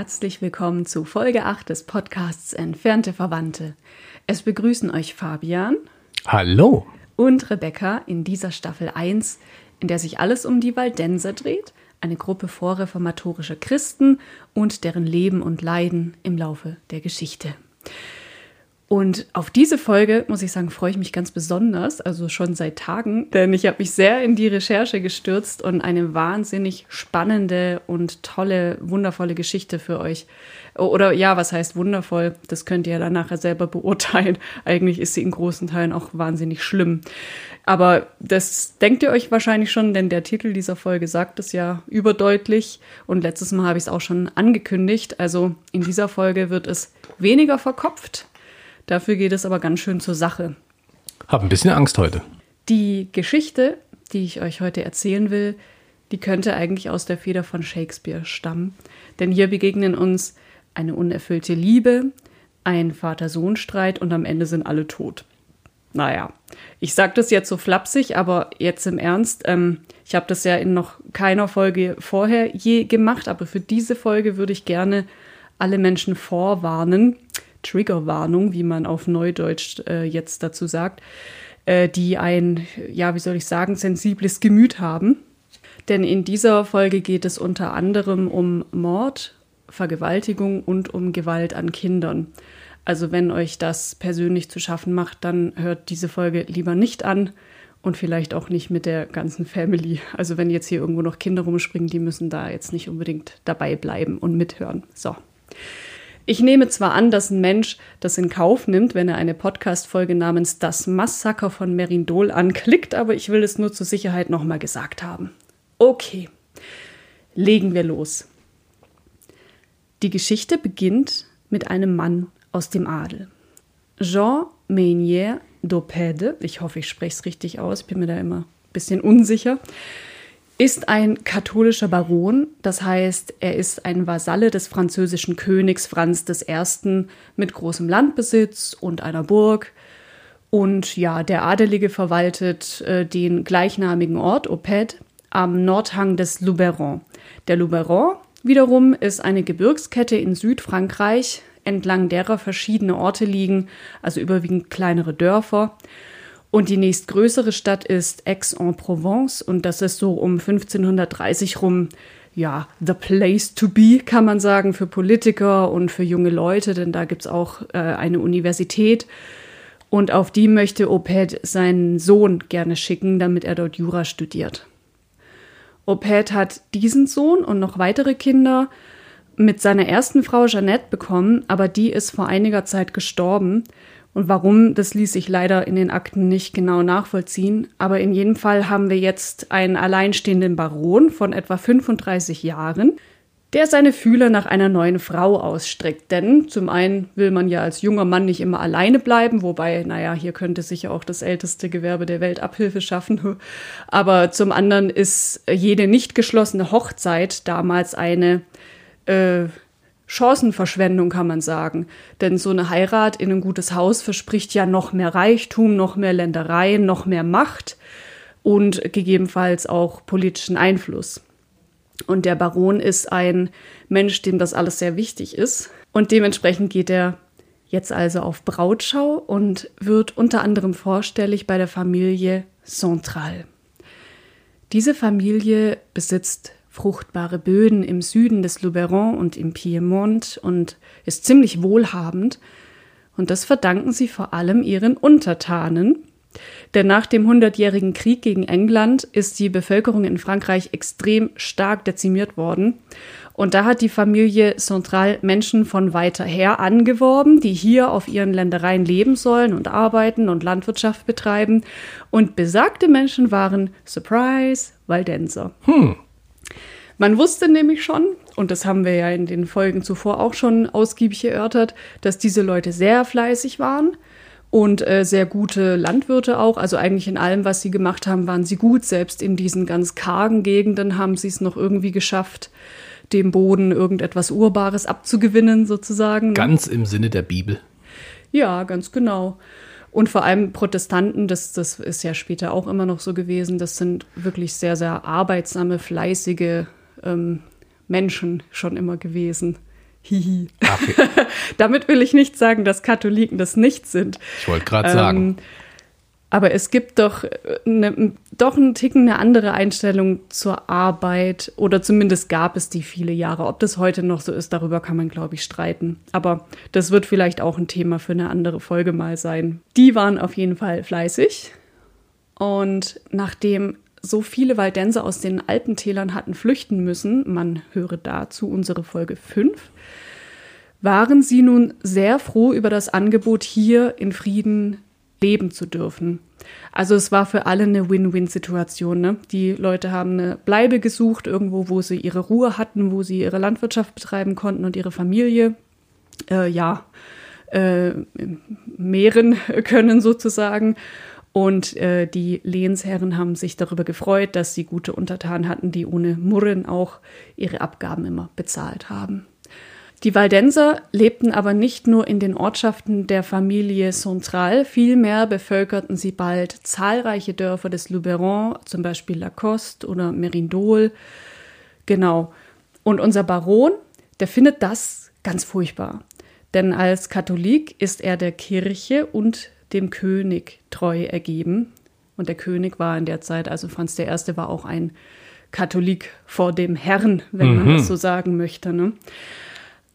herzlich willkommen zu Folge 8 des Podcasts Entfernte Verwandte. Es begrüßen euch Fabian. Hallo. Und Rebecca in dieser Staffel 1, in der sich alles um die Waldenser dreht, eine Gruppe vorreformatorischer Christen und deren Leben und Leiden im Laufe der Geschichte. Und auf diese Folge, muss ich sagen, freue ich mich ganz besonders, also schon seit Tagen, denn ich habe mich sehr in die Recherche gestürzt und eine wahnsinnig spannende und tolle, wundervolle Geschichte für euch. Oder ja, was heißt wundervoll? Das könnt ihr dann nachher selber beurteilen. Eigentlich ist sie in großen Teilen auch wahnsinnig schlimm. Aber das denkt ihr euch wahrscheinlich schon, denn der Titel dieser Folge sagt es ja überdeutlich. Und letztes Mal habe ich es auch schon angekündigt. Also in dieser Folge wird es weniger verkopft Dafür geht es aber ganz schön zur Sache. Hab ein bisschen Angst heute. Die Geschichte, die ich euch heute erzählen will, die könnte eigentlich aus der Feder von Shakespeare stammen. Denn hier begegnen uns eine unerfüllte Liebe, ein Vater-Sohn-Streit und am Ende sind alle tot. Naja, ich sage das jetzt so flapsig, aber jetzt im Ernst, ähm, ich habe das ja in noch keiner Folge vorher je gemacht, aber für diese Folge würde ich gerne alle Menschen vorwarnen, Triggerwarnung, wie man auf Neudeutsch äh, jetzt dazu sagt, äh, die ein, ja, wie soll ich sagen, sensibles Gemüt haben. Denn in dieser Folge geht es unter anderem um Mord, Vergewaltigung und um Gewalt an Kindern. Also wenn euch das persönlich zu schaffen macht, dann hört diese Folge lieber nicht an und vielleicht auch nicht mit der ganzen Family. Also wenn jetzt hier irgendwo noch Kinder rumspringen, die müssen da jetzt nicht unbedingt dabei bleiben und mithören. So. Ich nehme zwar an, dass ein Mensch das in Kauf nimmt, wenn er eine Podcast-Folge namens Das Massaker von Merindol anklickt, aber ich will es nur zur Sicherheit nochmal gesagt haben. Okay, legen wir los. Die Geschichte beginnt mit einem Mann aus dem Adel. Jean Meunier d'Opède, ich hoffe, ich spreche es richtig aus, bin mir da immer ein bisschen unsicher, ist ein katholischer Baron, das heißt, er ist ein Vasalle des französischen Königs Franz I. mit großem Landbesitz und einer Burg. Und ja, der Adelige verwaltet äh, den gleichnamigen Ort Oped am Nordhang des Luberon. Der Luberon wiederum ist eine Gebirgskette in Südfrankreich, entlang derer verschiedene Orte liegen, also überwiegend kleinere Dörfer. Und die nächstgrößere Stadt ist Aix-en-Provence und das ist so um 1530 rum, ja, the place to be, kann man sagen, für Politiker und für junge Leute, denn da gibt es auch äh, eine Universität. Und auf die möchte Oped seinen Sohn gerne schicken, damit er dort Jura studiert. Oped hat diesen Sohn und noch weitere Kinder mit seiner ersten Frau Jeannette bekommen, aber die ist vor einiger Zeit gestorben. Und warum, das ließ sich leider in den Akten nicht genau nachvollziehen. Aber in jedem Fall haben wir jetzt einen alleinstehenden Baron von etwa 35 Jahren, der seine Fühler nach einer neuen Frau ausstreckt. Denn zum einen will man ja als junger Mann nicht immer alleine bleiben, wobei, naja, hier könnte sich ja auch das älteste Gewerbe der Welt Abhilfe schaffen. Aber zum anderen ist jede nicht geschlossene Hochzeit damals eine äh, Chancenverschwendung, kann man sagen. Denn so eine Heirat in ein gutes Haus verspricht ja noch mehr Reichtum, noch mehr Ländereien, noch mehr Macht und gegebenenfalls auch politischen Einfluss. Und der Baron ist ein Mensch, dem das alles sehr wichtig ist. Und dementsprechend geht er jetzt also auf Brautschau und wird unter anderem vorstellig bei der Familie Central. Diese Familie besitzt fruchtbare Böden im Süden des Luberon und im Piemont und ist ziemlich wohlhabend. Und das verdanken sie vor allem ihren Untertanen. Denn nach dem Hundertjährigen Krieg gegen England ist die Bevölkerung in Frankreich extrem stark dezimiert worden. Und da hat die Familie Central Menschen von weiter her angeworben, die hier auf ihren Ländereien leben sollen und arbeiten und Landwirtschaft betreiben. Und besagte Menschen waren, Surprise, Waldenser. Hm. Man wusste nämlich schon, und das haben wir ja in den Folgen zuvor auch schon ausgiebig erörtert, dass diese Leute sehr fleißig waren und äh, sehr gute Landwirte auch. Also eigentlich in allem, was sie gemacht haben, waren sie gut. Selbst in diesen ganz kargen Gegenden haben sie es noch irgendwie geschafft, dem Boden irgendetwas Urbares abzugewinnen, sozusagen. Ganz im Sinne der Bibel. Ja, ganz genau. Und vor allem Protestanten, das, das ist ja später auch immer noch so gewesen, das sind wirklich sehr, sehr arbeitsame, fleißige ähm, Menschen schon immer gewesen, Hihi. Okay. Damit will ich nicht sagen, dass Katholiken das nicht sind. Ich wollte gerade ähm, sagen. Aber es gibt doch, äh, doch einen Ticken eine andere Einstellung zur Arbeit oder zumindest gab es die viele Jahre. Ob das heute noch so ist, darüber kann man, glaube ich, streiten. Aber das wird vielleicht auch ein Thema für eine andere Folge mal sein. Die waren auf jeden Fall fleißig. Und nachdem so viele Waldenser aus den Alpentälern hatten flüchten müssen, man höre dazu unsere Folge 5, waren sie nun sehr froh über das Angebot, hier in Frieden leben zu dürfen. Also es war für alle eine Win-Win-Situation. Ne? Die Leute haben eine Bleibe gesucht, irgendwo, wo sie ihre Ruhe hatten, wo sie ihre Landwirtschaft betreiben konnten und ihre Familie, äh, ja, äh, mehren können sozusagen. Und äh, die Lehnsherren haben sich darüber gefreut, dass sie gute Untertanen hatten, die ohne Murren auch ihre Abgaben immer bezahlt haben. Die Waldenser lebten aber nicht nur in den Ortschaften der Familie Central, vielmehr bevölkerten sie bald zahlreiche Dörfer des Luberon, zum Beispiel Lacoste oder Merindol. Genau. Und unser Baron, der findet das ganz furchtbar. Denn als Katholik ist er der Kirche und dem König treu ergeben. Und der König war in der Zeit, also Franz I. war auch ein Katholik vor dem Herrn, wenn mhm. man das so sagen möchte. Ne?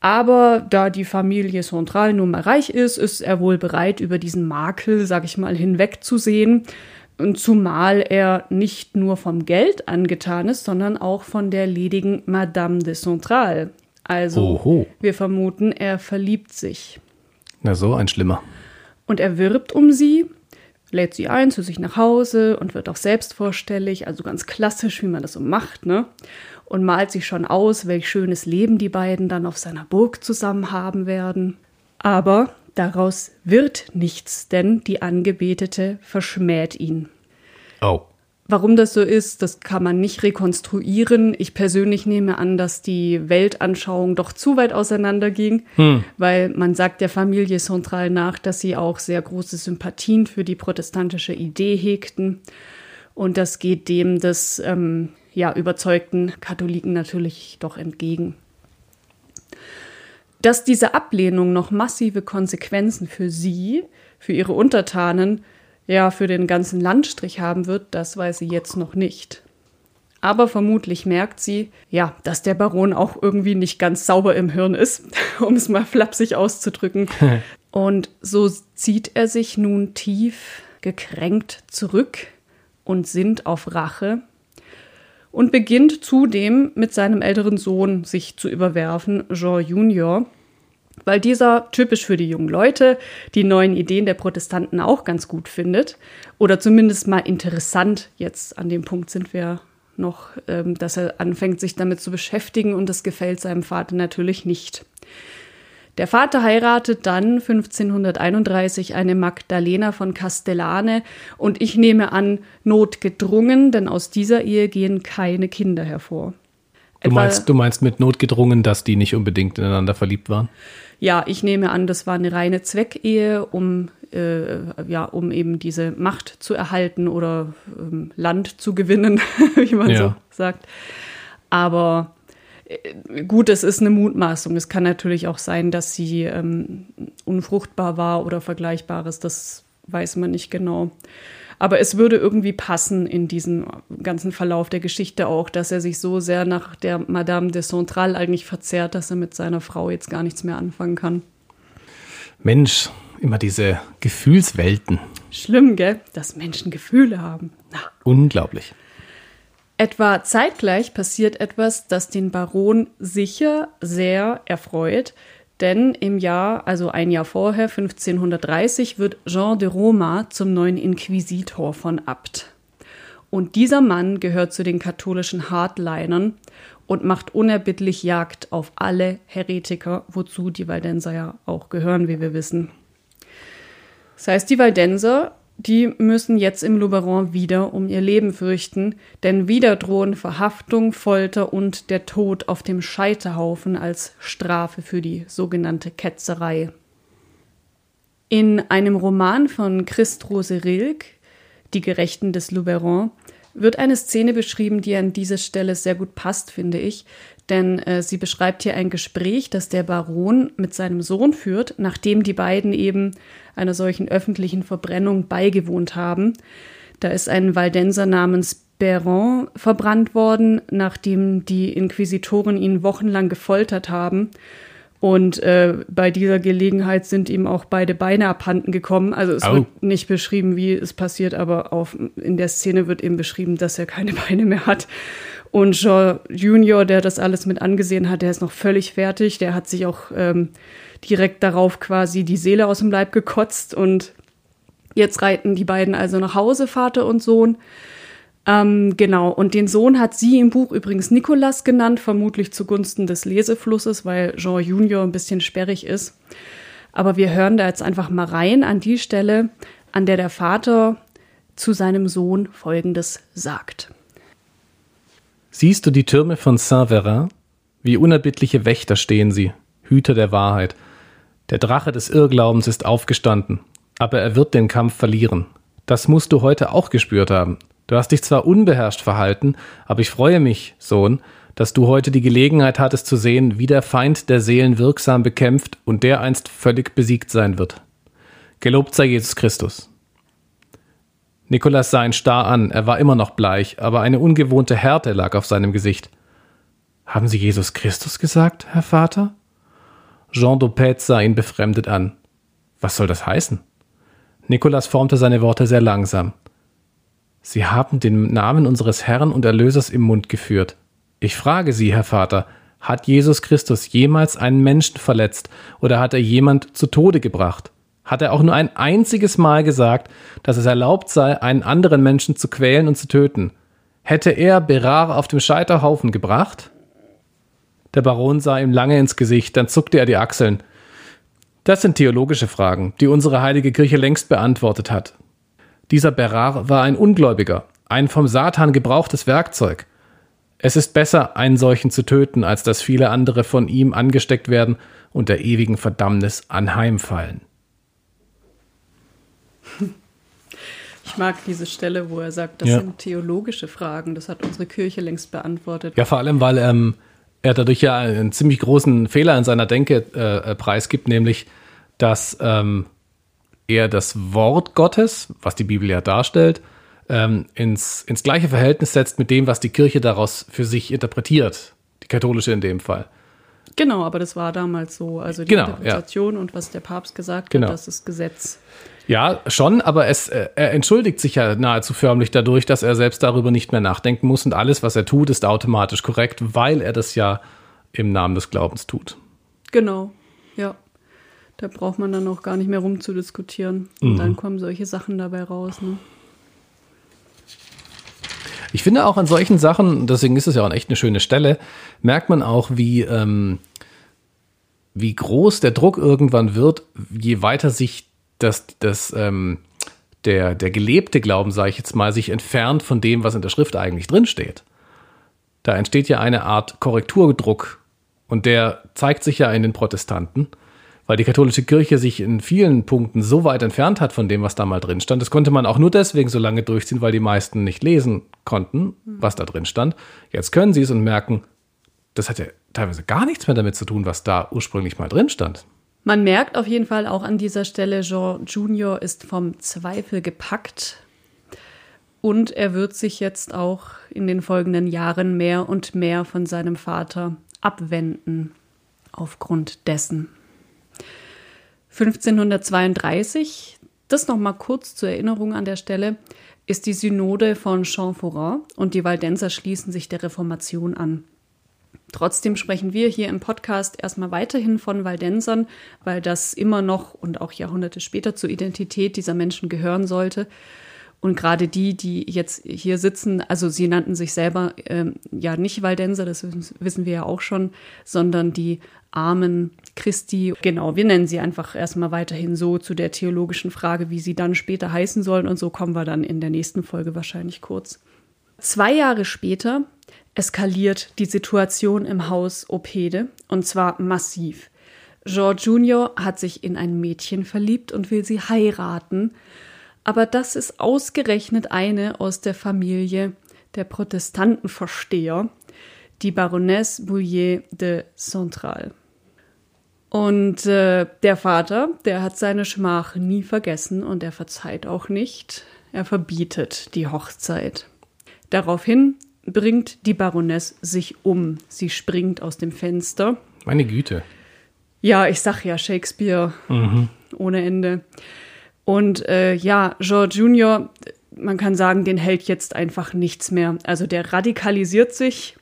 Aber da die Familie Central nun mal reich ist, ist er wohl bereit, über diesen Makel, sag ich mal, hinwegzusehen. Und zumal er nicht nur vom Geld angetan ist, sondern auch von der ledigen Madame de Central. Also, Oho. wir vermuten, er verliebt sich. Na so, ein Schlimmer. Und er wirbt um sie, lädt sie ein zu sich nach Hause und wird auch selbst vorstellig, also ganz klassisch, wie man das so macht, ne? Und malt sich schon aus, welch schönes Leben die beiden dann auf seiner Burg zusammen haben werden. Aber daraus wird nichts, denn die Angebetete verschmäht ihn. Oh. Warum das so ist, das kann man nicht rekonstruieren. Ich persönlich nehme an, dass die Weltanschauung doch zu weit auseinanderging, hm. weil man sagt der Familie Central nach, dass sie auch sehr große Sympathien für die protestantische Idee hegten. Und das geht dem des ähm, ja, überzeugten Katholiken natürlich doch entgegen. Dass diese Ablehnung noch massive Konsequenzen für sie, für ihre Untertanen, ja für den ganzen Landstrich haben wird, das weiß sie jetzt noch nicht. Aber vermutlich merkt sie, ja, dass der Baron auch irgendwie nicht ganz sauber im Hirn ist, um es mal flapsig auszudrücken. und so zieht er sich nun tief gekränkt zurück und sinnt auf Rache und beginnt zudem mit seinem älteren Sohn sich zu überwerfen, Jean Junior, weil dieser typisch für die jungen Leute die neuen Ideen der Protestanten auch ganz gut findet oder zumindest mal interessant. Jetzt an dem Punkt sind wir noch, ähm, dass er anfängt, sich damit zu beschäftigen und das gefällt seinem Vater natürlich nicht. Der Vater heiratet dann 1531 eine Magdalena von Castellane und ich nehme an, notgedrungen, denn aus dieser Ehe gehen keine Kinder hervor. Du meinst, du meinst mit notgedrungen, dass die nicht unbedingt ineinander verliebt waren? Ja, ich nehme an, das war eine reine Zweckehe, um, äh, ja, um eben diese Macht zu erhalten oder ähm, Land zu gewinnen, wie man ja. so sagt. Aber äh, gut, es ist eine Mutmaßung. Es kann natürlich auch sein, dass sie ähm, unfruchtbar war oder Vergleichbares. Das weiß man nicht genau. Aber es würde irgendwie passen in diesen ganzen Verlauf der Geschichte auch, dass er sich so sehr nach der Madame de Central eigentlich verzehrt, dass er mit seiner Frau jetzt gar nichts mehr anfangen kann. Mensch, immer diese Gefühlswelten. Schlimm, gell? Dass Menschen Gefühle haben. Na. Unglaublich. Etwa zeitgleich passiert etwas, das den Baron sicher sehr erfreut, denn im Jahr, also ein Jahr vorher, 1530, wird Jean de Roma zum neuen Inquisitor von Abt. Und dieser Mann gehört zu den katholischen Hardlinern und macht unerbittlich Jagd auf alle Heretiker, wozu die Waldenser ja auch gehören, wie wir wissen. Das heißt, die Waldenser die müssen jetzt im Luberon wieder um ihr Leben fürchten, denn wieder drohen Verhaftung, Folter und der Tod auf dem Scheiterhaufen als Strafe für die sogenannte Ketzerei. In einem Roman von Christ Rose Rilk, Die Gerechten des Luberon, wird eine Szene beschrieben, die an diese Stelle sehr gut passt, finde ich. Denn äh, sie beschreibt hier ein Gespräch, das der Baron mit seinem Sohn führt, nachdem die beiden eben einer solchen öffentlichen Verbrennung beigewohnt haben. Da ist ein Waldenser namens Beron verbrannt worden, nachdem die Inquisitoren ihn wochenlang gefoltert haben. Und äh, bei dieser Gelegenheit sind ihm auch beide Beine abhanden gekommen. Also es oh. wird nicht beschrieben, wie es passiert, aber auf, in der Szene wird eben beschrieben, dass er keine Beine mehr hat. Und Jean Junior, der das alles mit angesehen hat, der ist noch völlig fertig. Der hat sich auch ähm, direkt darauf quasi die Seele aus dem Leib gekotzt. Und jetzt reiten die beiden also nach Hause, Vater und Sohn. Ähm, genau, und den Sohn hat sie im Buch übrigens Nicolas genannt, vermutlich zugunsten des Leseflusses, weil Jean Junior ein bisschen sperrig ist. Aber wir hören da jetzt einfach mal rein an die Stelle, an der der Vater zu seinem Sohn Folgendes sagt. Siehst du die Türme von Saint-Verin? Wie unerbittliche Wächter stehen sie, Hüter der Wahrheit. Der Drache des Irrglaubens ist aufgestanden, aber er wird den Kampf verlieren. Das musst du heute auch gespürt haben. Du hast dich zwar unbeherrscht verhalten, aber ich freue mich, Sohn, dass du heute die Gelegenheit hattest zu sehen, wie der Feind der Seelen wirksam bekämpft und der einst völlig besiegt sein wird. Gelobt sei Jesus Christus. Nikolas sah ihn starr an, er war immer noch bleich, aber eine ungewohnte Härte lag auf seinem Gesicht. Haben Sie Jesus Christus gesagt, Herr Vater? Jean Dopet sah ihn befremdet an. Was soll das heißen? Nikolas formte seine Worte sehr langsam. Sie haben den Namen unseres Herrn und Erlösers im Mund geführt. Ich frage Sie, Herr Vater, hat Jesus Christus jemals einen Menschen verletzt oder hat er jemand zu Tode gebracht? Hat er auch nur ein einziges Mal gesagt, dass es erlaubt sei, einen anderen Menschen zu quälen und zu töten? Hätte er Berar auf dem Scheiterhaufen gebracht? Der Baron sah ihm lange ins Gesicht, dann zuckte er die Achseln. Das sind theologische Fragen, die unsere heilige Kirche längst beantwortet hat. Dieser Berar war ein Ungläubiger, ein vom Satan gebrauchtes Werkzeug. Es ist besser, einen solchen zu töten, als dass viele andere von ihm angesteckt werden und der ewigen Verdammnis anheimfallen. Ich mag diese Stelle, wo er sagt, das ja. sind theologische Fragen. Das hat unsere Kirche längst beantwortet. Ja, vor allem, weil ähm, er dadurch ja einen ziemlich großen Fehler in seiner Denke äh, äh preisgibt, nämlich, dass ähm, er das Wort Gottes, was die Bibel ja darstellt, ähm, ins, ins gleiche Verhältnis setzt mit dem, was die Kirche daraus für sich interpretiert. Die katholische in dem Fall. Genau, aber das war damals so. Also die genau, Interpretation ja. und was der Papst gesagt genau. hat, das ist Gesetz. Ja, schon, aber es, äh, er entschuldigt sich ja nahezu förmlich dadurch, dass er selbst darüber nicht mehr nachdenken muss und alles, was er tut, ist automatisch korrekt, weil er das ja im Namen des Glaubens tut. Genau, ja. Da braucht man dann auch gar nicht mehr rumzudiskutieren. Und mhm. dann kommen solche Sachen dabei raus. Ne? Ich finde auch an solchen Sachen, deswegen ist es ja auch echt eine schöne Stelle, merkt man auch, wie, ähm, wie groß der Druck irgendwann wird, je weiter sich das, das, ähm, der, der gelebte Glauben, sage ich jetzt mal, sich entfernt von dem, was in der Schrift eigentlich drinsteht. Da entsteht ja eine Art Korrekturdruck und der zeigt sich ja in den Protestanten weil die katholische Kirche sich in vielen Punkten so weit entfernt hat von dem, was da mal drin stand. Das konnte man auch nur deswegen so lange durchziehen, weil die meisten nicht lesen konnten, was da drin stand. Jetzt können sie es und merken, das hat ja teilweise gar nichts mehr damit zu tun, was da ursprünglich mal drin stand. Man merkt auf jeden Fall auch an dieser Stelle, Jean Junior ist vom Zweifel gepackt und er wird sich jetzt auch in den folgenden Jahren mehr und mehr von seinem Vater abwenden aufgrund dessen. 1532, das noch mal kurz zur Erinnerung an der Stelle, ist die Synode von Champforat und die Waldenser schließen sich der Reformation an. Trotzdem sprechen wir hier im Podcast erstmal weiterhin von Waldensern, weil das immer noch und auch Jahrhunderte später zur Identität dieser Menschen gehören sollte. Und gerade die, die jetzt hier sitzen, also sie nannten sich selber ähm, ja nicht Waldenser, das wissen wir ja auch schon, sondern die Armen Christi. Genau, wir nennen sie einfach erstmal weiterhin so zu der theologischen Frage, wie sie dann später heißen sollen. Und so kommen wir dann in der nächsten Folge wahrscheinlich kurz. Zwei Jahre später eskaliert die Situation im Haus Opede und zwar massiv. George Junior hat sich in ein Mädchen verliebt und will sie heiraten. Aber das ist ausgerechnet eine aus der Familie der Protestantenversteher, die Baronesse Bouillet de Central. Und äh, der Vater, der hat seine Schmach nie vergessen und er verzeiht auch nicht. Er verbietet die Hochzeit. Daraufhin bringt die Baroness sich um. Sie springt aus dem Fenster. Meine Güte. Ja, ich sag ja Shakespeare mhm. ohne Ende. Und äh, ja, George Junior, man kann sagen, den hält jetzt einfach nichts mehr. Also der radikalisiert sich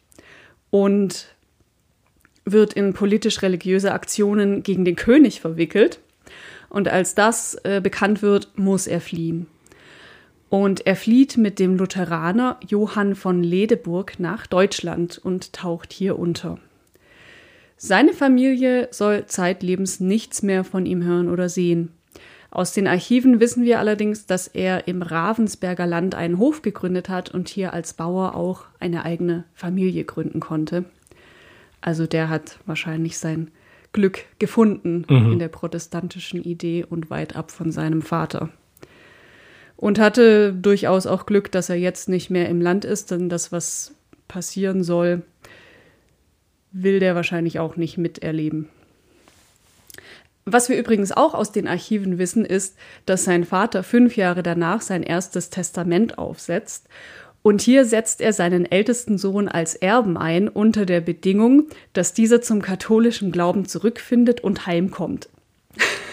und wird in politisch-religiöse Aktionen gegen den König verwickelt. Und als das äh, bekannt wird, muss er fliehen. Und er flieht mit dem Lutheraner Johann von Ledeburg nach Deutschland und taucht hier unter. Seine Familie soll zeitlebens nichts mehr von ihm hören oder sehen. Aus den Archiven wissen wir allerdings, dass er im Ravensberger Land einen Hof gegründet hat und hier als Bauer auch eine eigene Familie gründen konnte. Also der hat wahrscheinlich sein Glück gefunden mhm. in der protestantischen Idee und weit ab von seinem Vater. Und hatte durchaus auch Glück, dass er jetzt nicht mehr im Land ist, denn das, was passieren soll, will der wahrscheinlich auch nicht miterleben. Was wir übrigens auch aus den Archiven wissen, ist, dass sein Vater fünf Jahre danach sein erstes Testament aufsetzt und hier setzt er seinen ältesten Sohn als Erben ein, unter der Bedingung, dass dieser zum katholischen Glauben zurückfindet und heimkommt.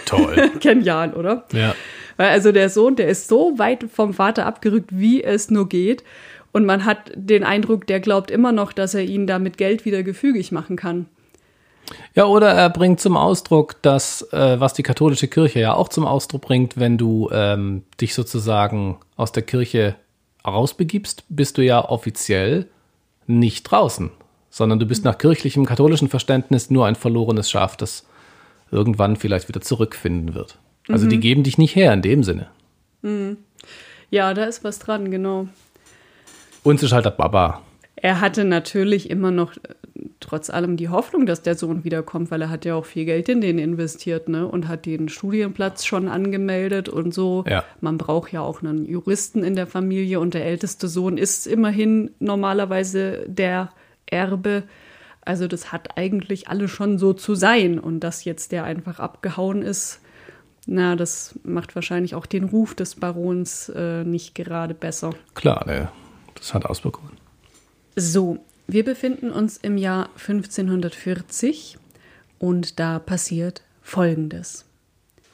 Toll. Genial, oder? Ja. Weil also der Sohn, der ist so weit vom Vater abgerückt, wie es nur geht. Und man hat den Eindruck, der glaubt immer noch, dass er ihn da mit Geld wieder gefügig machen kann. Ja, oder er bringt zum Ausdruck, dass, äh, was die katholische Kirche ja auch zum Ausdruck bringt, wenn du ähm, dich sozusagen aus der Kirche rausbegibst, bist du ja offiziell nicht draußen, sondern du bist nach kirchlichem katholischen Verständnis nur ein verlorenes Schaf, das irgendwann vielleicht wieder zurückfinden wird. Also mhm. die geben dich nicht her in dem Sinne. Mhm. Ja, da ist was dran, genau. Uns ist halt der Baba. Er hatte natürlich immer noch trotz allem die Hoffnung, dass der Sohn wiederkommt, weil er hat ja auch viel Geld in den investiert, ne? Und hat den Studienplatz schon angemeldet und so. Ja. Man braucht ja auch einen Juristen in der Familie und der älteste Sohn ist immerhin normalerweise der Erbe. Also das hat eigentlich alles schon so zu sein. Und dass jetzt der einfach abgehauen ist, na, das macht wahrscheinlich auch den Ruf des Barons äh, nicht gerade besser. Klar, ne, das hat Auswirkungen. So, wir befinden uns im Jahr 1540 und da passiert Folgendes.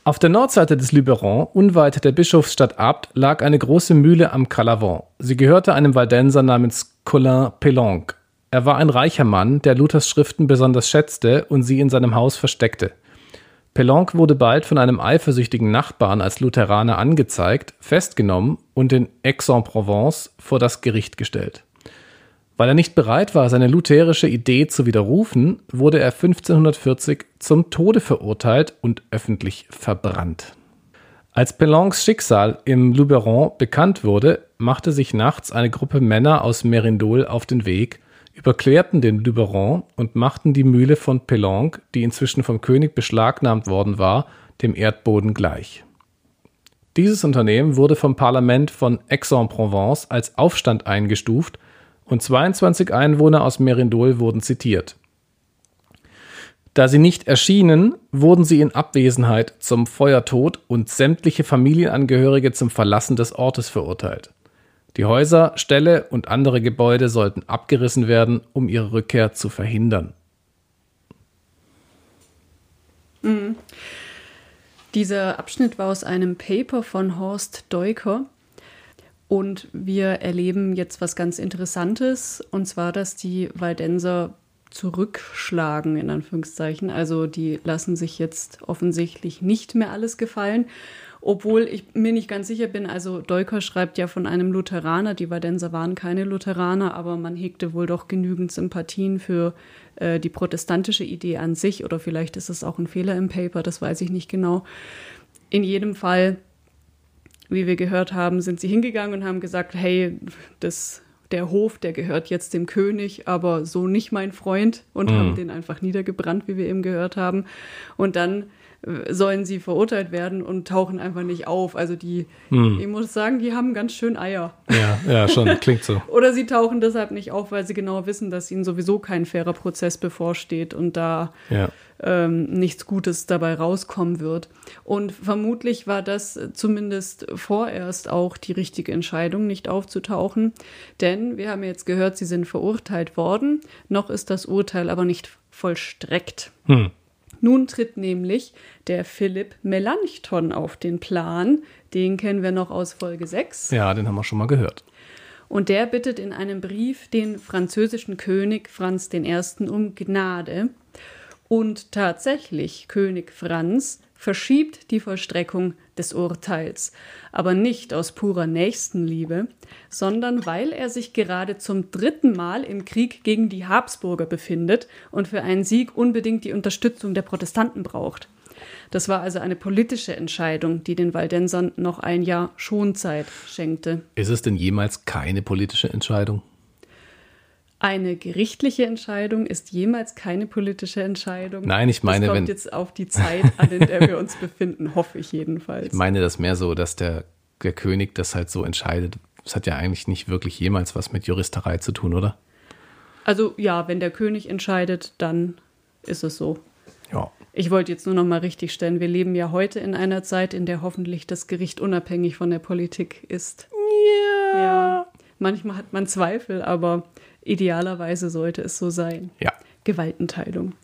Auf der Nordseite des Luberon, unweit der Bischofsstadt Abt, lag eine große Mühle am Calavant. Sie gehörte einem Waldenser namens Colin Pelonc. Er war ein reicher Mann, der Luthers Schriften besonders schätzte und sie in seinem Haus versteckte. Pelonc wurde bald von einem eifersüchtigen Nachbarn als Lutheraner angezeigt, festgenommen und in Aix-en-Provence vor das Gericht gestellt. Weil er nicht bereit war, seine lutherische Idee zu widerrufen, wurde er 1540 zum Tode verurteilt und öffentlich verbrannt. Als Pelons Schicksal im Luberon bekannt wurde, machte sich nachts eine Gruppe Männer aus Merindol auf den Weg, überquerten den Luberon und machten die Mühle von Pelonc, die inzwischen vom König beschlagnahmt worden war, dem Erdboden gleich. Dieses Unternehmen wurde vom Parlament von Aix-en-Provence als Aufstand eingestuft und 22 Einwohner aus Merindol wurden zitiert. Da sie nicht erschienen, wurden sie in Abwesenheit zum Feuertod und sämtliche Familienangehörige zum Verlassen des Ortes verurteilt. Die Häuser, Ställe und andere Gebäude sollten abgerissen werden, um ihre Rückkehr zu verhindern. Mhm. Dieser Abschnitt war aus einem Paper von Horst Deuker. Und wir erleben jetzt was ganz Interessantes, und zwar, dass die Waldenser zurückschlagen, in Anführungszeichen. Also die lassen sich jetzt offensichtlich nicht mehr alles gefallen. Obwohl ich mir nicht ganz sicher bin, also Deuker schreibt ja von einem Lutheraner, die Waldenser waren keine Lutheraner, aber man hegte wohl doch genügend Sympathien für äh, die protestantische Idee an sich, oder vielleicht ist es auch ein Fehler im Paper, das weiß ich nicht genau. In jedem Fall wie wir gehört haben, sind sie hingegangen und haben gesagt, hey, das, der Hof, der gehört jetzt dem König, aber so nicht mein Freund und mhm. haben den einfach niedergebrannt, wie wir eben gehört haben. Und dann sollen sie verurteilt werden und tauchen einfach nicht auf. Also die, hm. ich muss sagen, die haben ganz schön Eier. Ja, ja, schon, klingt so. Oder sie tauchen deshalb nicht auf, weil sie genau wissen, dass ihnen sowieso kein fairer Prozess bevorsteht und da ja. ähm, nichts Gutes dabei rauskommen wird. Und vermutlich war das zumindest vorerst auch die richtige Entscheidung, nicht aufzutauchen. Denn wir haben jetzt gehört, sie sind verurteilt worden. Noch ist das Urteil aber nicht vollstreckt. Hm. Nun tritt nämlich der Philipp Melanchthon auf den Plan. Den kennen wir noch aus Folge 6. Ja, den haben wir schon mal gehört. Und der bittet in einem Brief den französischen König Franz I. um Gnade. Und tatsächlich, König Franz verschiebt die Vollstreckung des Urteils, aber nicht aus purer Nächstenliebe, sondern weil er sich gerade zum dritten Mal im Krieg gegen die Habsburger befindet und für einen Sieg unbedingt die Unterstützung der Protestanten braucht. Das war also eine politische Entscheidung, die den Waldensern noch ein Jahr Schonzeit schenkte. Ist es denn jemals keine politische Entscheidung? Eine gerichtliche Entscheidung ist jemals keine politische Entscheidung. Nein, ich meine, das kommt wenn jetzt auf die Zeit an, in der wir uns befinden, hoffe ich jedenfalls. Ich meine das mehr so, dass der, der König das halt so entscheidet. Das hat ja eigentlich nicht wirklich jemals was mit Juristerei zu tun, oder? Also ja, wenn der König entscheidet, dann ist es so. Ja. Ich wollte jetzt nur noch mal richtig stellen, wir leben ja heute in einer Zeit, in der hoffentlich das Gericht unabhängig von der Politik ist. Ja. ja. Manchmal hat man Zweifel, aber Idealerweise sollte es so sein. Ja. Gewaltenteilung.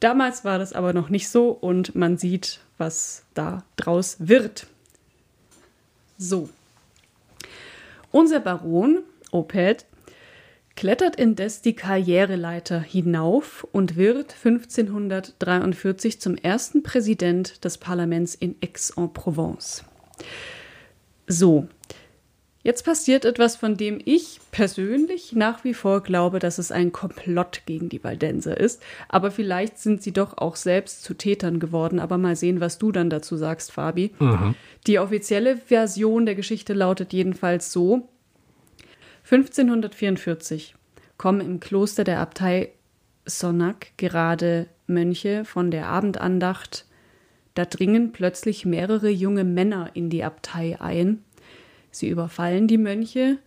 Damals war das aber noch nicht so und man sieht, was da draus wird. So. Unser Baron, Opet, klettert indes die Karriereleiter hinauf und wird 1543 zum ersten Präsident des Parlaments in Aix-en-Provence. So, Jetzt passiert etwas, von dem ich persönlich nach wie vor glaube, dass es ein Komplott gegen die Waldenser ist. Aber vielleicht sind sie doch auch selbst zu Tätern geworden. Aber mal sehen, was du dann dazu sagst, Fabi. Mhm. Die offizielle Version der Geschichte lautet jedenfalls so: 1544 kommen im Kloster der Abtei Sonnac gerade Mönche von der Abendandacht. Da dringen plötzlich mehrere junge Männer in die Abtei ein Sie überfallen die Mönche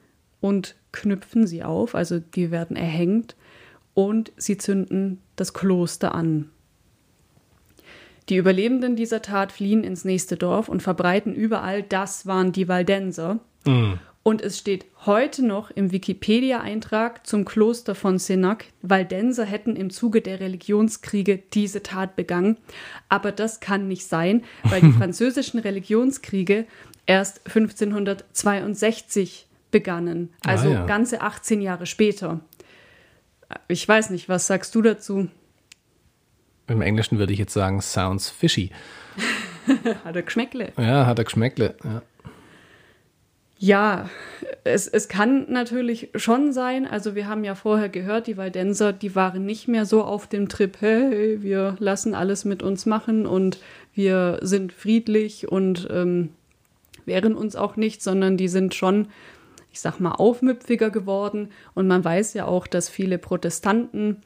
und knüpfen sie auf, also die werden erhängt und sie zünden das Kloster an. Die Überlebenden dieser Tat fliehen ins nächste Dorf und verbreiten überall, das waren die Waldenser. Mhm. Und es steht heute noch im Wikipedia-Eintrag zum Kloster von Senac, Waldenser hätten im Zuge der Religionskriege diese Tat begangen. Aber das kann nicht sein, weil die französischen Religionskriege erst 1562 begannen, also ah, ja. ganze 18 Jahre später. Ich weiß nicht, was sagst du dazu? Im Englischen würde ich jetzt sagen, sounds fishy. hat er Geschmäckle. Ja, hat er Geschmäckle, ja. Ja, es, es kann natürlich schon sein. Also wir haben ja vorher gehört, die Waldenser, die waren nicht mehr so auf dem Trip, hey, wir lassen alles mit uns machen und wir sind friedlich und ähm, wehren uns auch nicht, sondern die sind schon, ich sag mal, aufmüpfiger geworden. Und man weiß ja auch, dass viele Protestanten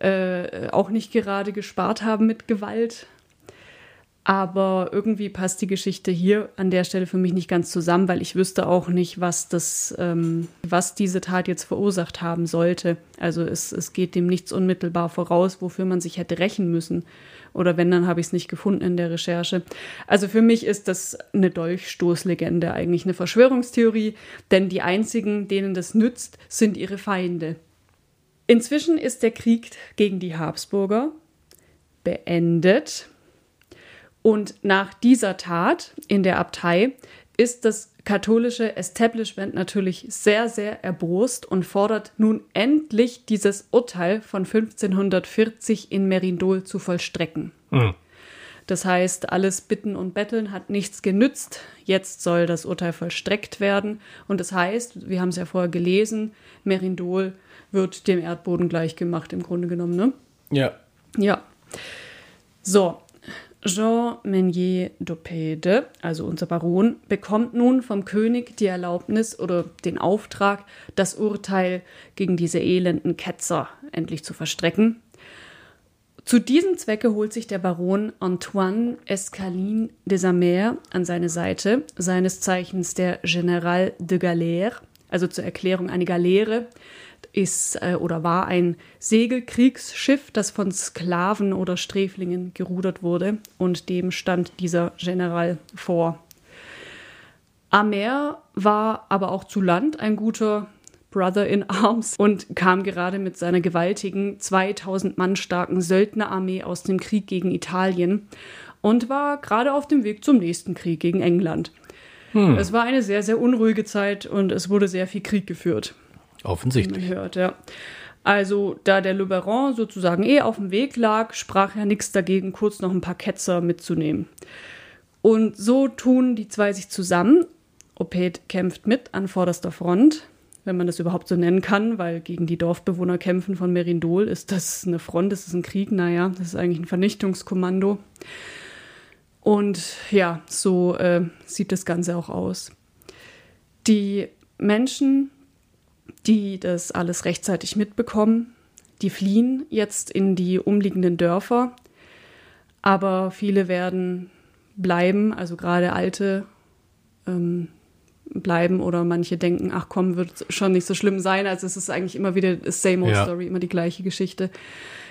äh, auch nicht gerade gespart haben mit Gewalt. Aber irgendwie passt die Geschichte hier an der Stelle für mich nicht ganz zusammen, weil ich wüsste auch nicht, was das, ähm, was diese Tat jetzt verursacht haben sollte. Also es, es geht dem nichts unmittelbar voraus, wofür man sich hätte rächen müssen. Oder wenn, dann habe ich es nicht gefunden in der Recherche. Also für mich ist das eine Dolchstoßlegende, eigentlich eine Verschwörungstheorie, denn die einzigen, denen das nützt, sind ihre Feinde. Inzwischen ist der Krieg gegen die Habsburger beendet. Und nach dieser Tat in der Abtei ist das katholische Establishment natürlich sehr, sehr erbost und fordert nun endlich dieses Urteil von 1540 in Merindol zu vollstrecken. Mhm. Das heißt, alles Bitten und Betteln hat nichts genützt. Jetzt soll das Urteil vollstreckt werden. Und das heißt, wir haben es ja vorher gelesen, Merindol wird dem Erdboden gleichgemacht, im Grunde genommen, ne? Ja. Ja. So, Jean Menier d'Oppede, also unser Baron, bekommt nun vom König die Erlaubnis oder den Auftrag, das Urteil gegen diese elenden Ketzer endlich zu verstrecken. Zu diesem Zwecke holt sich der Baron Antoine Escaline des Amers an seine Seite, seines Zeichens der General de Galère, also zur Erklärung eine Galeere ist äh, oder war ein Segelkriegsschiff, das von Sklaven oder Sträflingen gerudert wurde und dem stand dieser General vor. Amer war aber auch zu Land ein guter Brother in Arms und kam gerade mit seiner gewaltigen 2000 Mann starken Söldnerarmee aus dem Krieg gegen Italien und war gerade auf dem Weg zum nächsten Krieg gegen England. Hm. Es war eine sehr, sehr unruhige Zeit und es wurde sehr viel Krieg geführt. Offensichtlich. Hört, ja. Also, da der Le Baron sozusagen eh auf dem Weg lag, sprach er nichts dagegen, kurz noch ein paar Ketzer mitzunehmen. Und so tun die zwei sich zusammen. Opet kämpft mit an vorderster Front, wenn man das überhaupt so nennen kann, weil gegen die Dorfbewohner kämpfen von Merindol ist das eine Front, ist das ein Krieg, naja, das ist eigentlich ein Vernichtungskommando. Und ja, so äh, sieht das Ganze auch aus. Die Menschen, die das alles rechtzeitig mitbekommen, die fliehen jetzt in die umliegenden Dörfer, aber viele werden bleiben, also gerade alte ähm, bleiben oder manche denken, ach komm, wird schon nicht so schlimm sein. Also es ist eigentlich immer wieder same old ja. story, immer die gleiche Geschichte.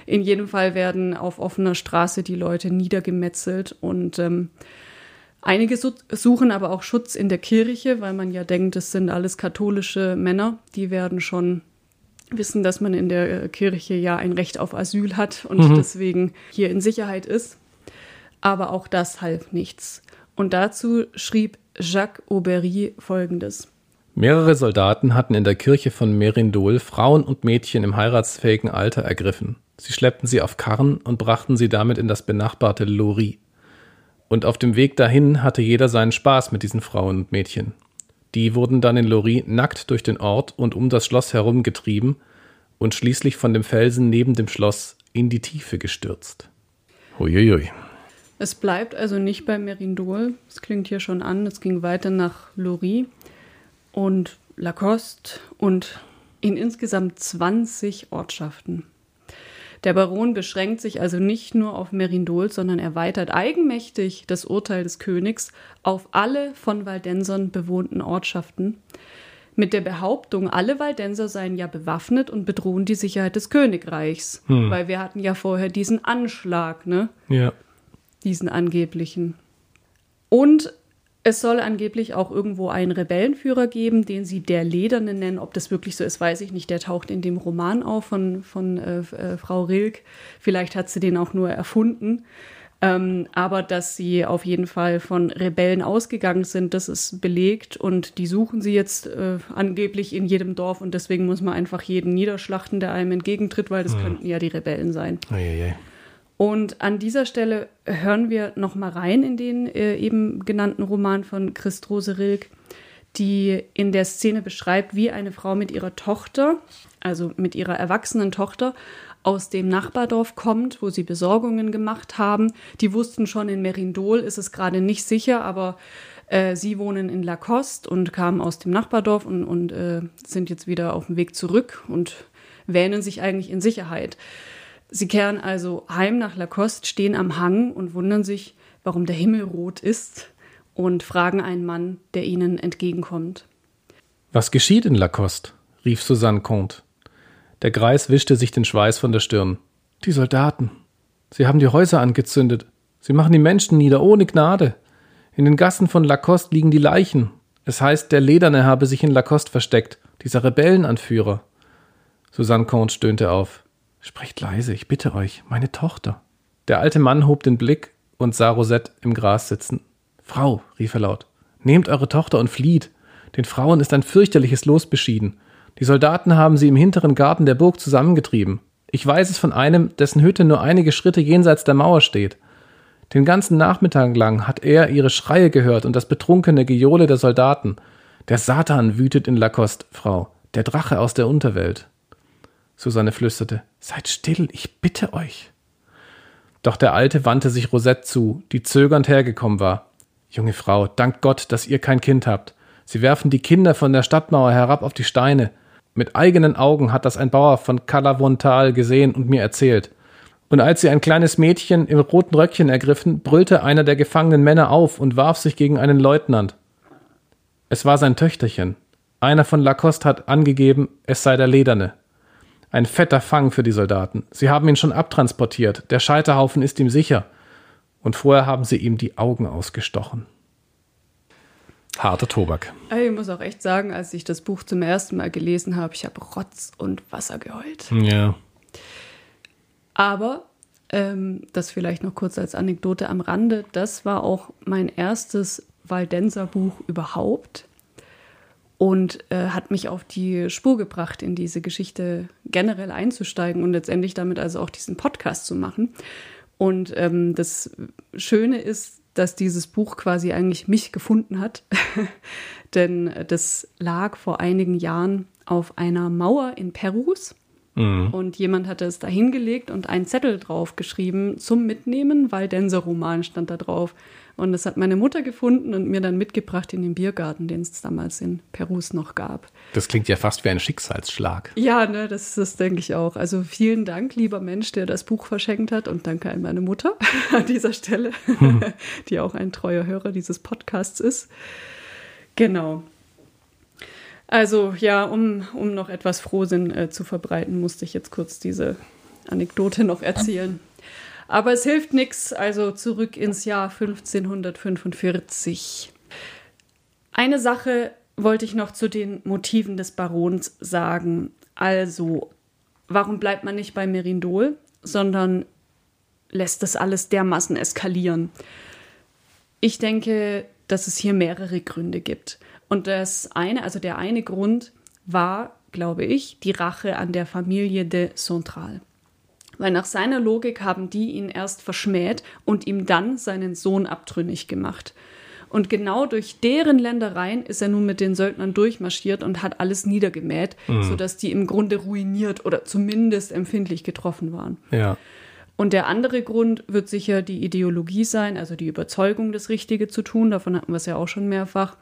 In jedem Fall werden auf offener Straße die Leute niedergemetzelt und ähm, einige suchen aber auch Schutz in der Kirche, weil man ja denkt, es sind alles katholische Männer. Die werden schon wissen, dass man in der äh, Kirche ja ein Recht auf Asyl hat und mhm. deswegen hier in Sicherheit ist. Aber auch das half nichts. Und dazu schrieb Jacques Aubry folgendes. Mehrere Soldaten hatten in der Kirche von Merindol Frauen und Mädchen im heiratsfähigen Alter ergriffen. Sie schleppten sie auf Karren und brachten sie damit in das benachbarte Lori. Und auf dem Weg dahin hatte jeder seinen Spaß mit diesen Frauen und Mädchen. Die wurden dann in Lori nackt durch den Ort und um das Schloss herumgetrieben und schließlich von dem Felsen neben dem Schloss in die Tiefe gestürzt. Huiuiui. Es bleibt also nicht bei Merindol. Es klingt hier schon an. Es ging weiter nach Lori und Lacoste und in insgesamt 20 Ortschaften. Der Baron beschränkt sich also nicht nur auf Merindol, sondern erweitert eigenmächtig das Urteil des Königs auf alle von Waldensern bewohnten Ortschaften mit der Behauptung, alle Waldenser seien ja bewaffnet und bedrohen die Sicherheit des Königreichs. Hm. Weil wir hatten ja vorher diesen Anschlag, ne? Ja diesen angeblichen. Und es soll angeblich auch irgendwo einen Rebellenführer geben, den sie der Lederne nennen. Ob das wirklich so ist, weiß ich nicht. Der taucht in dem Roman auf von, von äh, äh, Frau Rilk. Vielleicht hat sie den auch nur erfunden. Ähm, aber dass sie auf jeden Fall von Rebellen ausgegangen sind, das ist belegt und die suchen sie jetzt äh, angeblich in jedem Dorf und deswegen muss man einfach jeden niederschlachten, der einem entgegentritt, weil das hm. könnten ja die Rebellen sein. Eieiei. Und an dieser Stelle hören wir noch mal rein in den äh, eben genannten Roman von Christrose Rilk, die in der Szene beschreibt, wie eine Frau mit ihrer Tochter, also mit ihrer erwachsenen Tochter, aus dem Nachbardorf kommt, wo sie Besorgungen gemacht haben. Die wussten schon, in Merindol ist es gerade nicht sicher, aber äh, sie wohnen in Lacoste und kamen aus dem Nachbardorf und, und äh, sind jetzt wieder auf dem Weg zurück und wähnen sich eigentlich in Sicherheit. Sie kehren also heim nach Lacoste, stehen am Hang und wundern sich, warum der Himmel rot ist und fragen einen Mann, der ihnen entgegenkommt. Was geschieht in Lacoste? rief Susanne Comte. Der Greis wischte sich den Schweiß von der Stirn. Die Soldaten. Sie haben die Häuser angezündet. Sie machen die Menschen nieder ohne Gnade. In den Gassen von Lacoste liegen die Leichen. Es heißt, der Lederne habe sich in Lacoste versteckt, dieser Rebellenanführer. Susanne Comte stöhnte auf. Sprecht leise, ich bitte euch, meine Tochter. Der alte Mann hob den Blick und sah Rosette im Gras sitzen. Frau, rief er laut, nehmt eure Tochter und flieht. Den Frauen ist ein fürchterliches Los beschieden. Die Soldaten haben sie im hinteren Garten der Burg zusammengetrieben. Ich weiß es von einem, dessen Hütte nur einige Schritte jenseits der Mauer steht. Den ganzen Nachmittag lang hat er ihre Schreie gehört und das betrunkene Gejohle der Soldaten. Der Satan wütet in Lacoste, Frau, der Drache aus der Unterwelt. Susanne flüsterte. Seid still, ich bitte euch. Doch der Alte wandte sich Rosette zu, die zögernd hergekommen war. Junge Frau, dank Gott, dass ihr kein Kind habt. Sie werfen die Kinder von der Stadtmauer herab auf die Steine. Mit eigenen Augen hat das ein Bauer von Calavontal gesehen und mir erzählt. Und als sie ein kleines Mädchen im roten Röckchen ergriffen, brüllte einer der gefangenen Männer auf und warf sich gegen einen Leutnant. Es war sein Töchterchen. Einer von Lacoste hat angegeben, es sei der Lederne. Ein fetter Fang für die Soldaten. Sie haben ihn schon abtransportiert. Der Scheiterhaufen ist ihm sicher. Und vorher haben sie ihm die Augen ausgestochen. Harter Tobak. Ich muss auch echt sagen, als ich das Buch zum ersten Mal gelesen habe, ich habe Rotz und Wasser geheult. Ja. Aber ähm, das vielleicht noch kurz als Anekdote am Rande, das war auch mein erstes Waldenser Buch überhaupt und äh, hat mich auf die Spur gebracht, in diese Geschichte generell einzusteigen und letztendlich damit also auch diesen Podcast zu machen. Und ähm, das Schöne ist, dass dieses Buch quasi eigentlich mich gefunden hat, denn das lag vor einigen Jahren auf einer Mauer in Perus Mhm. Und jemand hatte es da hingelegt und einen Zettel drauf geschrieben zum Mitnehmen, weil Denser-Roman stand da drauf. Und das hat meine Mutter gefunden und mir dann mitgebracht in den Biergarten, den es damals in Perus noch gab. Das klingt ja fast wie ein Schicksalsschlag. Ja, ne, das, das denke ich auch. Also vielen Dank, lieber Mensch, der das Buch verschenkt hat. Und danke an meine Mutter an dieser Stelle, hm. die auch ein treuer Hörer dieses Podcasts ist. Genau. Also ja, um, um noch etwas Frohsinn äh, zu verbreiten, musste ich jetzt kurz diese Anekdote noch erzählen. Aber es hilft nichts, also zurück ins Jahr 1545. Eine Sache wollte ich noch zu den Motiven des Barons sagen. Also, warum bleibt man nicht bei Merindol, sondern lässt das alles dermaßen eskalieren? Ich denke, dass es hier mehrere Gründe gibt. Und das eine, also der eine Grund war, glaube ich, die Rache an der Familie de Central. Weil nach seiner Logik haben die ihn erst verschmäht und ihm dann seinen Sohn abtrünnig gemacht. Und genau durch deren Ländereien ist er nun mit den Söldnern durchmarschiert und hat alles niedergemäht, mhm. sodass die im Grunde ruiniert oder zumindest empfindlich getroffen waren. Ja. Und der andere Grund wird sicher die Ideologie sein, also die Überzeugung, das Richtige zu tun. Davon hatten wir es ja auch schon mehrfach.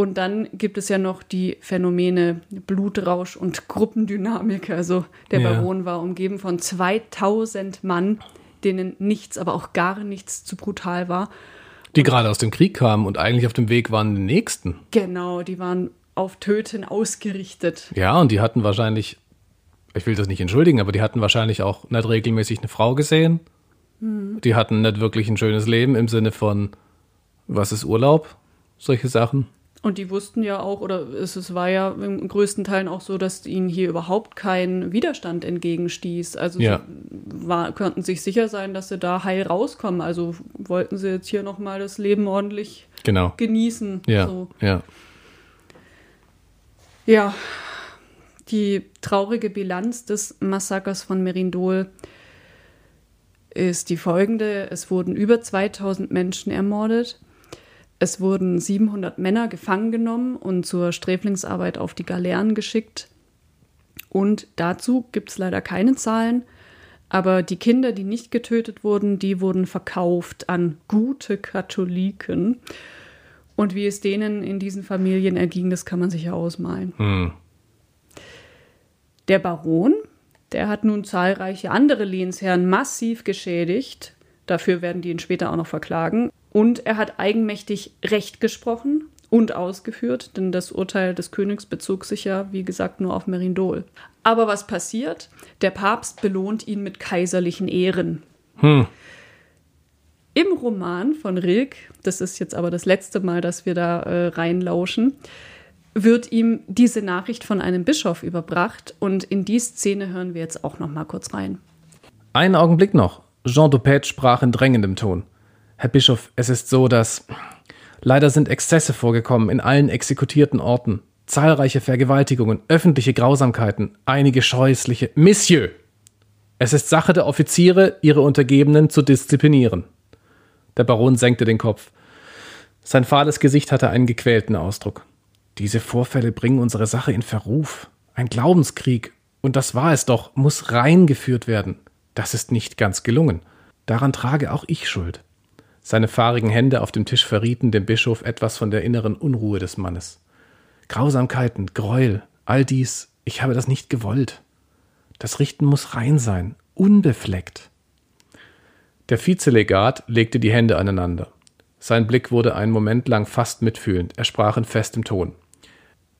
Und dann gibt es ja noch die Phänomene Blutrausch und Gruppendynamik. Also der ja. Baron war umgeben von 2000 Mann, denen nichts, aber auch gar nichts zu brutal war. Die und, gerade aus dem Krieg kamen und eigentlich auf dem Weg waren, den nächsten. Genau, die waren auf Töten ausgerichtet. Ja, und die hatten wahrscheinlich, ich will das nicht entschuldigen, aber die hatten wahrscheinlich auch nicht regelmäßig eine Frau gesehen. Mhm. Die hatten nicht wirklich ein schönes Leben im Sinne von, was ist Urlaub? Solche Sachen. Und die wussten ja auch, oder es, es war ja im größten Teilen auch so, dass ihnen hier überhaupt kein Widerstand entgegenstieß. Also ja. sie war, konnten sich sicher sein, dass sie da heil rauskommen. Also wollten sie jetzt hier nochmal das Leben ordentlich genau. genießen. Ja, so. ja. Ja, die traurige Bilanz des Massakers von Merindol ist die folgende. Es wurden über 2000 Menschen ermordet. Es wurden 700 Männer gefangen genommen und zur Sträflingsarbeit auf die Galeeren geschickt. Und dazu gibt es leider keine Zahlen, aber die Kinder, die nicht getötet wurden, die wurden verkauft an gute Katholiken. Und wie es denen in diesen Familien erging, das kann man sich ja ausmalen. Hm. Der Baron, der hat nun zahlreiche andere Lehnsherren massiv geschädigt. Dafür werden die ihn später auch noch verklagen. Und er hat eigenmächtig Recht gesprochen und ausgeführt, denn das Urteil des Königs bezog sich ja, wie gesagt, nur auf Merindol. Aber was passiert? Der Papst belohnt ihn mit kaiserlichen Ehren. Hm. Im Roman von Rilk, das ist jetzt aber das letzte Mal, dass wir da äh, reinlauschen, wird ihm diese Nachricht von einem Bischof überbracht und in die Szene hören wir jetzt auch noch mal kurz rein. Einen Augenblick noch. Jean Dupet sprach in drängendem Ton. Herr Bischof, es ist so, dass leider sind Exzesse vorgekommen in allen exekutierten Orten. Zahlreiche Vergewaltigungen, öffentliche Grausamkeiten, einige scheußliche. Monsieur! Es ist Sache der Offiziere, ihre Untergebenen zu disziplinieren. Der Baron senkte den Kopf. Sein fahles Gesicht hatte einen gequälten Ausdruck. Diese Vorfälle bringen unsere Sache in Verruf. Ein Glaubenskrieg, und das war es doch, muss reingeführt werden. Das ist nicht ganz gelungen. Daran trage auch ich Schuld. Seine fahrigen Hände auf dem Tisch verrieten dem Bischof etwas von der inneren Unruhe des Mannes. Grausamkeiten, Gräuel, all dies, ich habe das nicht gewollt. Das Richten muss rein sein, unbefleckt. Der Vizelegat legte die Hände aneinander. Sein Blick wurde einen Moment lang fast mitfühlend. Er sprach in festem Ton.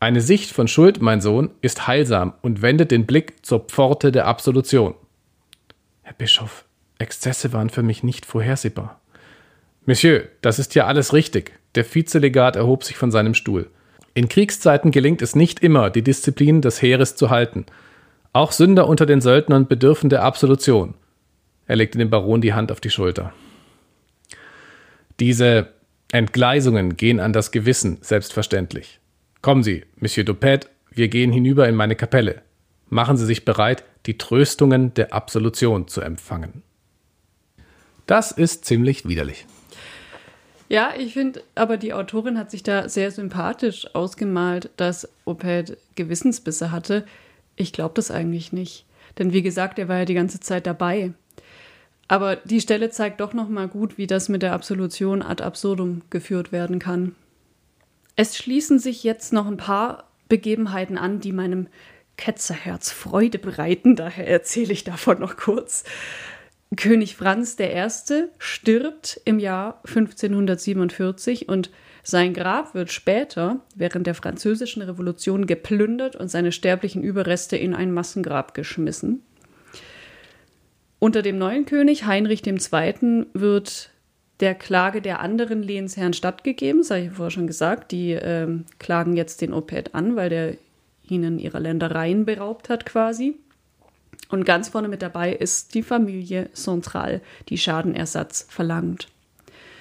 Eine Sicht von Schuld, mein Sohn, ist heilsam und wendet den Blick zur Pforte der Absolution. Herr Bischof, Exzesse waren für mich nicht vorhersehbar. Monsieur, das ist ja alles richtig. Der Vizelegat erhob sich von seinem Stuhl. In Kriegszeiten gelingt es nicht immer, die Disziplin des Heeres zu halten. Auch Sünder unter den Söldnern bedürfen der Absolution. Er legte dem Baron die Hand auf die Schulter. Diese Entgleisungen gehen an das Gewissen, selbstverständlich. Kommen Sie, Monsieur Dupet, wir gehen hinüber in meine Kapelle. Machen Sie sich bereit, die Tröstungen der Absolution zu empfangen. Das ist ziemlich widerlich. Ja, ich finde, aber die Autorin hat sich da sehr sympathisch ausgemalt, dass Oped Gewissensbisse hatte. Ich glaube das eigentlich nicht. Denn wie gesagt, er war ja die ganze Zeit dabei. Aber die Stelle zeigt doch noch mal gut, wie das mit der Absolution ad absurdum geführt werden kann. Es schließen sich jetzt noch ein paar Begebenheiten an, die meinem Ketzerherz Freude bereiten, daher erzähle ich davon noch kurz. König Franz I. stirbt im Jahr 1547 und sein Grab wird später während der Französischen Revolution geplündert und seine sterblichen Überreste in ein Massengrab geschmissen. Unter dem neuen König Heinrich II. wird der Klage der anderen Lehensherren stattgegeben, das habe ich vorher schon gesagt. Die äh, klagen jetzt den Opet an, weil der ihnen ihrer Ländereien beraubt hat quasi. Und ganz vorne mit dabei ist die Familie Central, die Schadenersatz verlangt.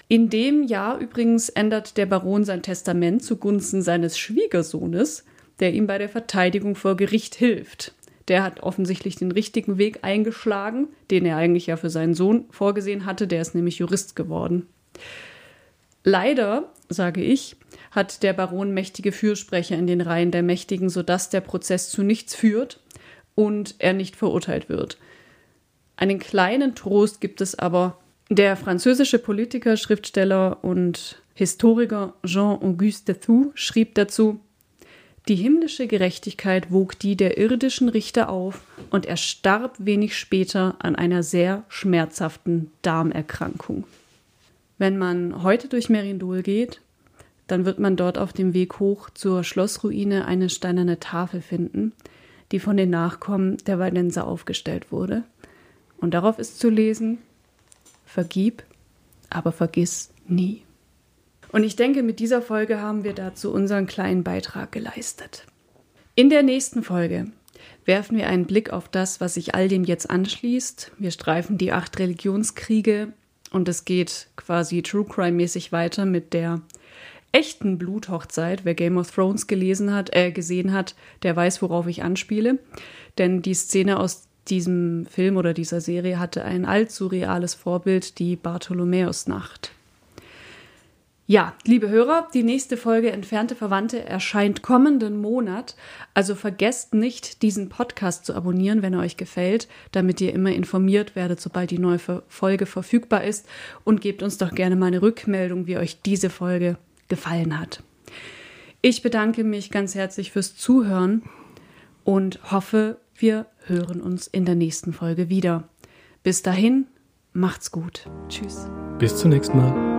In dem Jahr übrigens ändert der Baron sein Testament zugunsten seines Schwiegersohnes, der ihm bei der Verteidigung vor Gericht hilft der hat offensichtlich den richtigen Weg eingeschlagen, den er eigentlich ja für seinen Sohn vorgesehen hatte, der ist nämlich Jurist geworden. Leider, sage ich, hat der Baron mächtige Fürsprecher in den Reihen der Mächtigen, sodass der Prozess zu nichts führt und er nicht verurteilt wird. Einen kleinen Trost gibt es aber. Der französische Politiker, Schriftsteller und Historiker Jean-Auguste Dethou schrieb dazu, die himmlische Gerechtigkeit wog die der irdischen Richter auf, und er starb wenig später an einer sehr schmerzhaften Darmerkrankung. Wenn man heute durch Merindol geht, dann wird man dort auf dem Weg hoch zur Schlossruine eine steinerne Tafel finden, die von den Nachkommen der Waldenser aufgestellt wurde. Und darauf ist zu lesen: Vergib, aber vergiss nie. Und ich denke, mit dieser Folge haben wir dazu unseren kleinen Beitrag geleistet. In der nächsten Folge werfen wir einen Blick auf das, was sich all dem jetzt anschließt. Wir streifen die acht Religionskriege und es geht quasi True Crime-mäßig weiter mit der echten Bluthochzeit. Wer Game of Thrones gelesen hat, äh, gesehen hat, der weiß, worauf ich anspiele. Denn die Szene aus diesem Film oder dieser Serie hatte ein allzu reales Vorbild, die Bartholomäusnacht. Ja, liebe Hörer, die nächste Folge Entfernte Verwandte erscheint kommenden Monat. Also vergesst nicht, diesen Podcast zu abonnieren, wenn er euch gefällt, damit ihr immer informiert werdet, sobald die neue Folge verfügbar ist. Und gebt uns doch gerne mal eine Rückmeldung, wie euch diese Folge gefallen hat. Ich bedanke mich ganz herzlich fürs Zuhören und hoffe, wir hören uns in der nächsten Folge wieder. Bis dahin, macht's gut. Tschüss. Bis zum nächsten Mal.